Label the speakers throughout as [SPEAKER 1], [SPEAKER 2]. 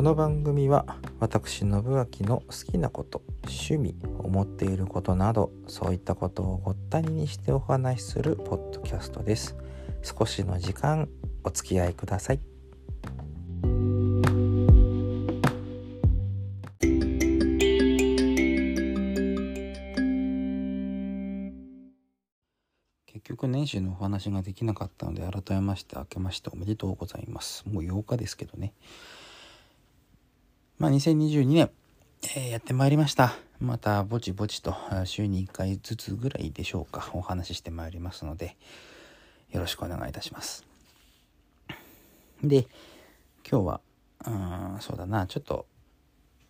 [SPEAKER 1] この番組は私信明の好きなこと趣味思っていることなどそういったことをごったににしてお話しするポッドキャストです。少しの時間お付き合いください。結局年始のお話ができなかったので改めまして明けましておめでとうございます。もう8日ですけどね。まあ2022年、えー、やってまいりました。またぼちぼちと週に1回ずつぐらいでしょうかお話ししてまいりますのでよろしくお願いいたします。で今日はうんそうだなちょっと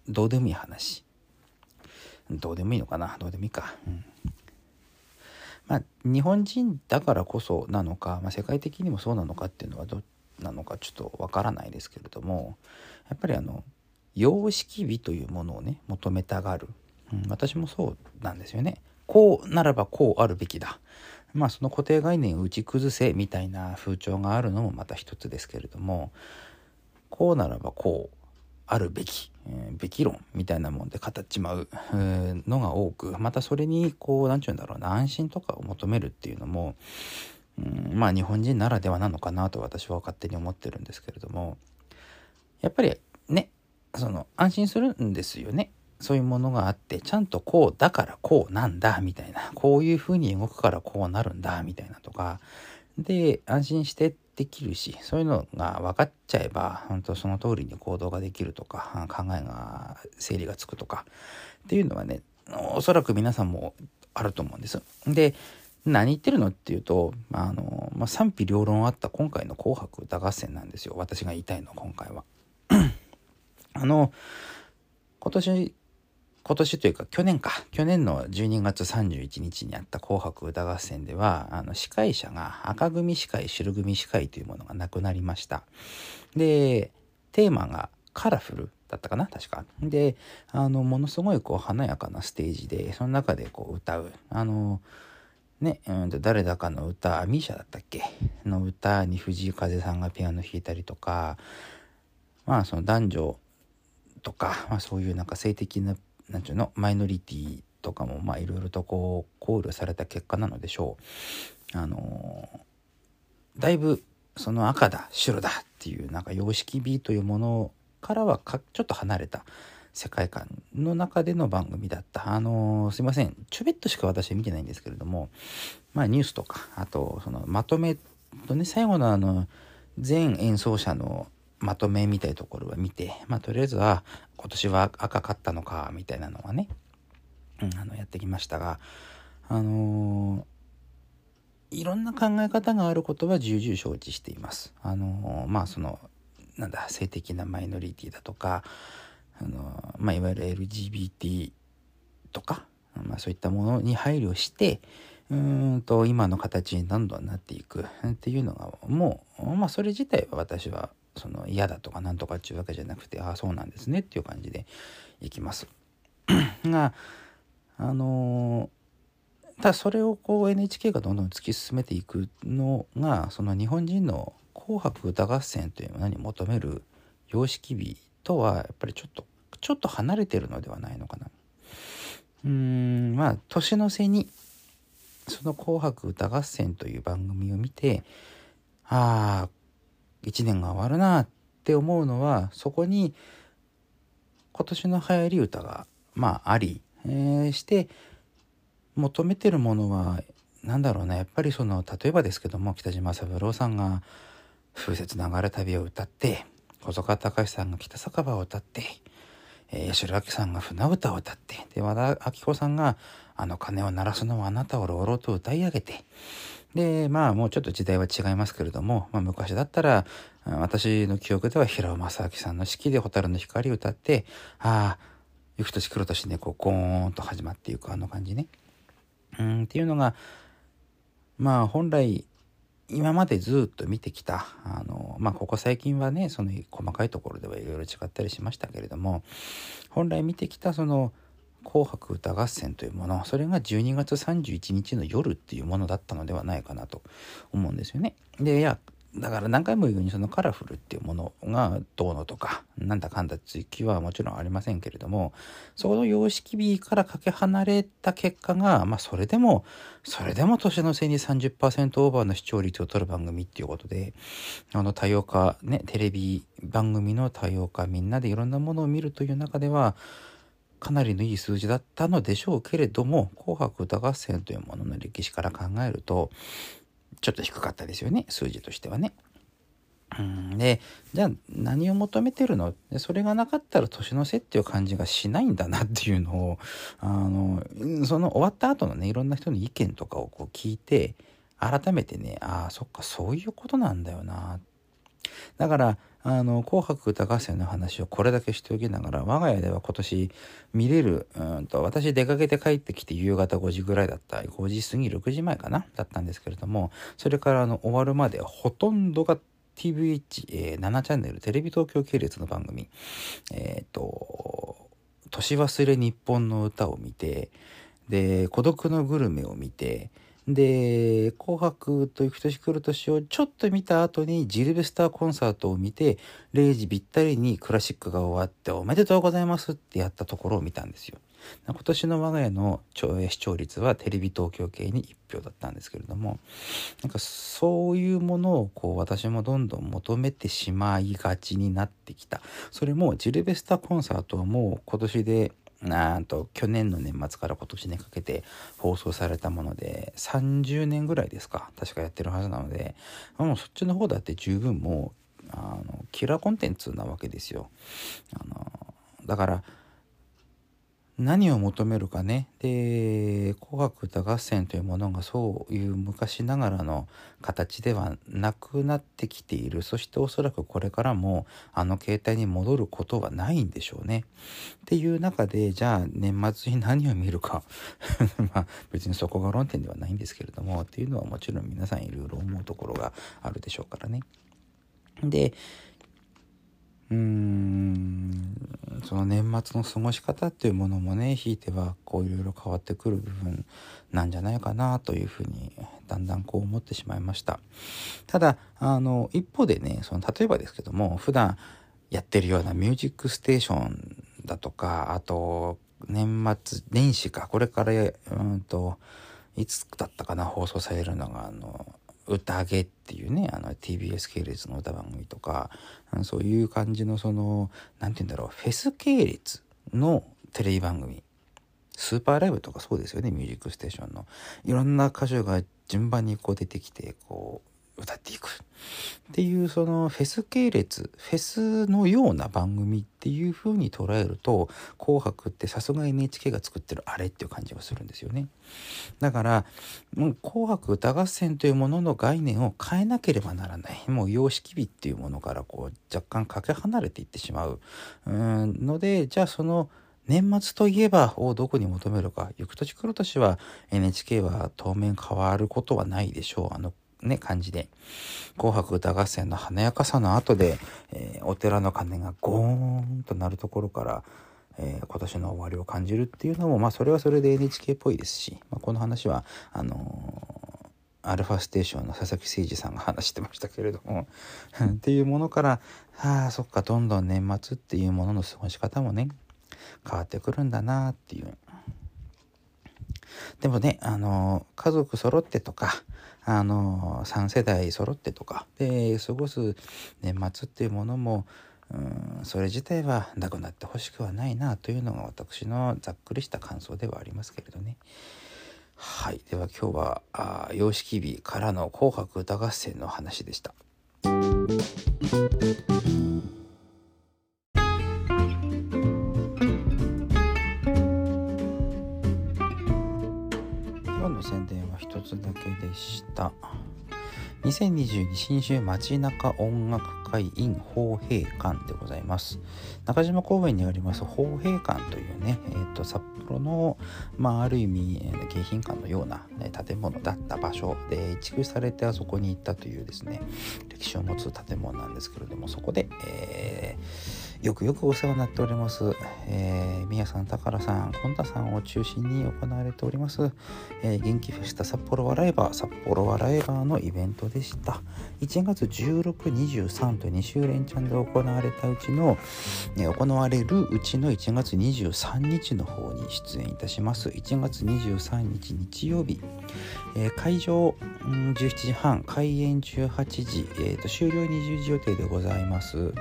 [SPEAKER 1] どうでもいい話。どうでもいいのかなどうでもいいか、うん。まあ、日本人だからこそなのか、まあ、世界的にもそうなのかっていうのはどなのかちょっとわからないですけれどもやっぱりあの様式美というものをね求めたがる、うん、私もそうなんですよね。こうならばこうあるべきだ。まあその固定概念を打ち崩せみたいな風潮があるのもまた一つですけれどもこうならばこうあるべき、えー、べき論みたいなもんで語っちまうのが多くまたそれにこう何て言うんだろうな安心とかを求めるっていうのも、うん、まあ日本人ならではなのかなと私は勝手に思ってるんですけれどもやっぱりねその安心するんですよね。そういうものがあってちゃんとこうだからこうなんだみたいなこういうふうに動くからこうなるんだみたいなとかで安心してできるしそういうのが分かっちゃえば本当その通りに行動ができるとか考えが整理がつくとかっていうのはねおそらく皆さんもあると思うんです。で何言ってるのっていうとあの、まあ、賛否両論あった今回の「紅白歌合戦」なんですよ私が言いたいの今回は。あの今年今年というか去年か。去年の12月31日にあった「紅白歌合戦」ではあの司会者が赤組司会白組司会というものがなくなりました。でテーマがカラフルだったかな確か。であのものすごいこう華やかなステージでその中でこう歌う。あのね、うん、誰だかの歌ミーシャだったっけ？の歌に藤井風さんがピアノ弾いたりとかまあその男女とか、まあ、そういうなんか性的な何て言うのマイノリティとかもまあいろいろとこう考慮された結果なのでしょう。あのだいぶその赤だ白だっていうなんか様式美というものからはかちょっと離れた世界観の中での番組だった。あのすいませんちょびっとしか私は見てないんですけれどもまあニュースとかあとそのまとめとね最後のあの全演奏者のまとめみたいなところは見て、まあ、とりあえずは今年は赤かったのかみたいなのはね、うん、あのやってきましたがあのー、いろんな考え方があることは重々承知しています。あのー、まあそのなんだ性的なマイノリティだとか、あのー、まあ、いわゆる LGBT とか、まあ、そういったものに配慮してうんと今の形にどんどんなっていくっていうのがもう、まあ、それ自体は私はその嫌だとかなんとかっていうわけじゃなくてああそうなんですねっていう感じでいきます。があのー、ただそれをこう NHK がどんどん突き進めていくのがその日本人の「紅白歌合戦」というものに求める様式美とはやっぱりちょっとちょっと離れてるのではないのかな。うーんまあ年の瀬にその「紅白歌合戦」という番組を見てああ1年が終わるなって思うのはそこに今年の流行り歌がまああり、え、して求めてるものは何だろうな。やっぱりその例えばですけども北島三郎さんが「風雪流れ旅」を歌って細川隆さんが「北酒場」を歌ってえー、八代亜紀さんが船歌を歌って、で、和田アキ子さんが、あの鐘を鳴らすのはあなたを朗々と歌い上げて、で、まあもうちょっと時代は違いますけれども、まあ昔だったら、私の記憶では平尾正明さんの式で蛍の光を歌って、ああ、行く年来る年ね、こう、ゴーンと始まっていくあの感じね。うんっていうのが、まあ本来、今までずっと見てきた、あの、まあ、ここ最近はね、その細かいところではいろいろ違ったりしましたけれども、本来見てきたその、紅白歌合戦というもの、それが12月31日の夜っていうものだったのではないかなと思うんですよね。で、いや、だから何回も言うようにそのカラフルっていうものがどうのとかなんだかんだ追記はもちろんありませんけれどもその様式美からかけ離れた結果がまあそれでもそれでも年の瀬に30%オーバーの視聴率を取る番組っていうことであの多様化ねテレビ番組の多様化みんなでいろんなものを見るという中ではかなりのいい数字だったのでしょうけれども「紅白歌合戦」というものの歴史から考えるとちょっと低かったですよね数字としてはね。うんでじゃあ何を求めてるの？でそれがなかったら年の瀬っていう感じがしないんだなっていうのをあのその終わった後のねいろんな人の意見とかをこう聞いて改めてねああそっかそういうことなんだよなだからあの、紅白歌合戦の話をこれだけしておきながら、我が家では今年見れる、うんと、私出かけて帰ってきて夕方5時ぐらいだった、5時過ぎ6時前かなだったんですけれども、それからあの、終わるまでほとんどが TVH、えー、7チャンネル、テレビ東京系列の番組、えっ、ー、と、年忘れ日本の歌を見て、で、孤独のグルメを見て、で、紅白と行く年来る年をちょっと見た後にジルベスターコンサートを見て、0時ぴったりにクラシックが終わっておめでとうございますってやったところを見たんですよ。今年の我が家の視聴率はテレビ東京系に1票だったんですけれども、なんかそういうものをこう私もどんどん求めてしまいがちになってきた。それもジルベスターコンサートはもう今年でなんと去年の年末から今年にかけて放送されたもので30年ぐらいですか確かやってるはずなのでもうそっちの方だって十分もうあのキラーコンテンツなわけですよ。あのだから何を求めるかねで「紅白歌合戦」というものがそういう昔ながらの形ではなくなってきているそしておそらくこれからもあの携帯に戻ることはないんでしょうね。っていう中でじゃあ年末に何を見るか まあ別にそこが論点ではないんですけれどもっていうのはもちろん皆さんいろいろ思うところがあるでしょうからね。でうーんその年末の過ごし方っていうものもねひいてはこういろいろ変わってくる部分なんじゃないかなというふうにだんだんこう思ってしまいました。ただあの一方でねその例えばですけども普段やってるような「ミュージックステーション」だとかあと年末年始かこれからうんといつだったかな放送されるのがあの宴っていうねあの TBS 系列の歌番組とかそういう感じのその何て言うんだろうフェス系列のテレビ番組スーパーライブとかそうですよね「ミュージックステーション」の。いろんな歌手が順番にこう出てきてこう歌っていくっていうそのフェス系列フェスのような番組っていう風に捉えると「紅白」ってさすが NHK が作ってるあれっていう感じがするんですよね。だから「もう紅白歌合戦」というものの概念を変えなければならない。もう様式美っていうものからこう若干かけ離れていってしまう。うんのでじゃあその年末といえばをどこに求めるか。行く年来る年は NHK は当面変わることはないでしょう。あのね、感じで、紅白歌合戦の華やかさの後で、えー、お寺の鐘がゴーンと鳴るところから、えー、今年の終わりを感じるっていうのも、まあ、それはそれで NHK っぽいですし、まあ、この話は、あのー、アルファステーションの佐々木誠二さんが話してましたけれども っていうものから、ああ、そっか、どんどん年末っていうものの過ごし方もね、変わってくるんだなっていう。でもね、あの、家族揃ってとか、あの、3世代揃ってとか、で、過ごす年末っていうものも、うん、それ自体はなくなってほしくはないなというのが私のざっくりした感想ではありますけれどね。はい。では今日は、あ様式美からの紅白歌合戦の話でした。宣伝は一つだけでした。2022新州街中音楽会 in 法平館でございます中島公園にあります法平館というね、えーと、札幌の、まあ、ある意味迎賓館のような、建物だった場所で移築されてあそこに行ったというですね歴史を持つ建物なんですけれどもそこで、えーよくよくお世話になっております、えー、宮さん、宝さん、本田さんを中心に行われております、えー、元気フェスタ札幌ワライバー、札幌ワライバーのイベントでした。1月16、23と2週連チャンで行われたうちの、えー、行われるうちの1月23日の方に出演いたします。1月23日日曜日、えー、会場、うん、17時半、開演18時、えーと、終了20時予定でございます。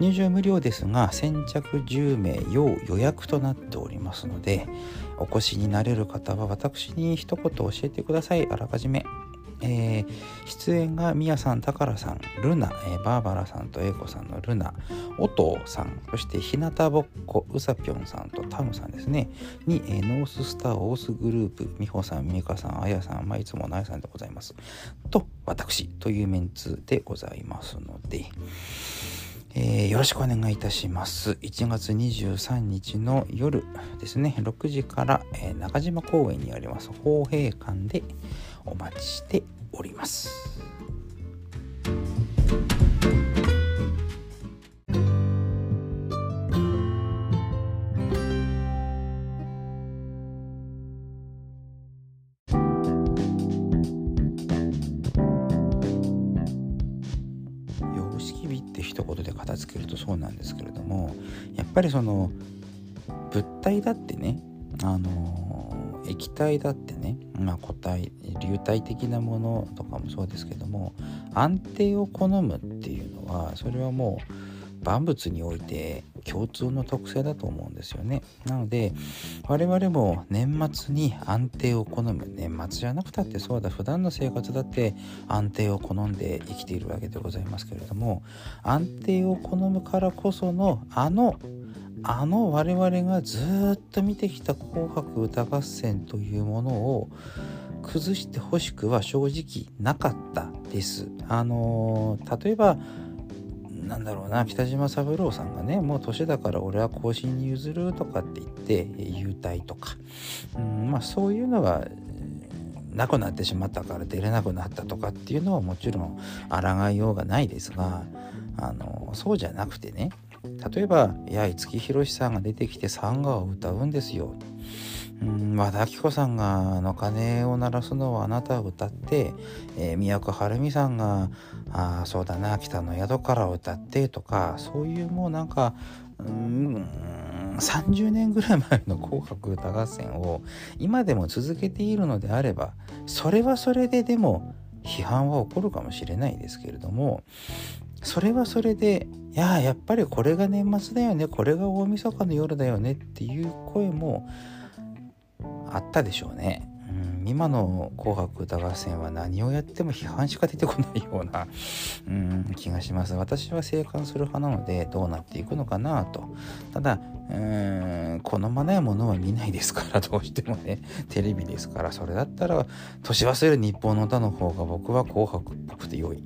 [SPEAKER 1] 入場無料ですが先着10名要予約となっておりますのでお越しになれる方は私に一言教えてくださいあらかじめ。えー、出演がみやさん、たからさん、ルナ、えー、バーバラさんとエイコさんのルナ、おとうさん、そしてひなたぼっこ、うさぴょんさんとタムさんですね、に、えー、ノーススターオースグループ、みほさん、みかさん、あやさん、まあ、いつものあやさんでございます。と、私というメンツでございますので、えー、よろしくお願いいたします。1月23日の夜ですね、6時から、えー、中島公園にあります法平館でお待ちしております。様式美って一言で片付けるとそうなんですけれどもやっぱりその物体だってねあの液体だってね、まあ、固体流体的なものとかもそうですけども安定を好むっていうのはそれはもう万物において共通の特性だと思うんですよね。なので我々も年末に安定を好む年末じゃなくたってそうだ普段の生活だって安定を好んで生きているわけでございますけれども安定を好むからこそのあのあの我々がずっと見てきた「紅白歌合戦」というものを崩してほしくは正直なかったです。あの例えばなんだろうな北島三郎さんがねもう年だから俺は後進に譲るとかって言って優待とか、うん、まあそういうのはなくなってしまったから出れなくなったとかっていうのはもちろん抗いようがないですがあのそうじゃなくてね例えば八重月宏さんが出てきてサンガを歌うんですよ。和田アキ子さんが「の鐘を鳴らすのはあなた」を歌って、えー、宮古晴美さんが「あそうだな北の宿から」を歌ってとかそういうもうなんかうん30年ぐらい前の「紅白歌合戦」を今でも続けているのであればそれはそれででも批判は起こるかもしれないですけれどもそれはそれでいややっぱりこれが年末だよね。これが大晦日の夜だよねっていう声もあったでしょうね。うん、今の「紅白歌合戦」は何をやっても批判しか出てこないような、うん、気がします。私は静観する派なのでどうなっていくのかなと。ただうん。好まないものは見ないですからどうしてもね。テレビですから。それだったら年忘れる日本の歌の方が僕は紅白っぽくて良い、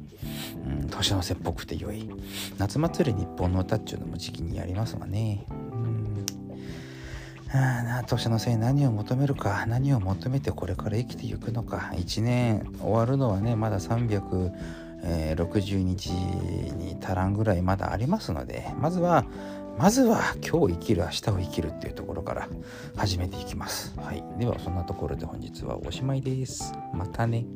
[SPEAKER 1] うん、年の瀬っぽくて良い。夏祭り日本の歌っちゅうのも時期にやりますがね。あ年のせい何を求めるか。何を求めてこれから生きていくのか。1年終わるのはねまだ360日に足らんぐらいまだありますので。まずはまずは今日生きる明日を生きるっていうところから始めていきます。はい、ではそんなところで本日はおしまいです。またね。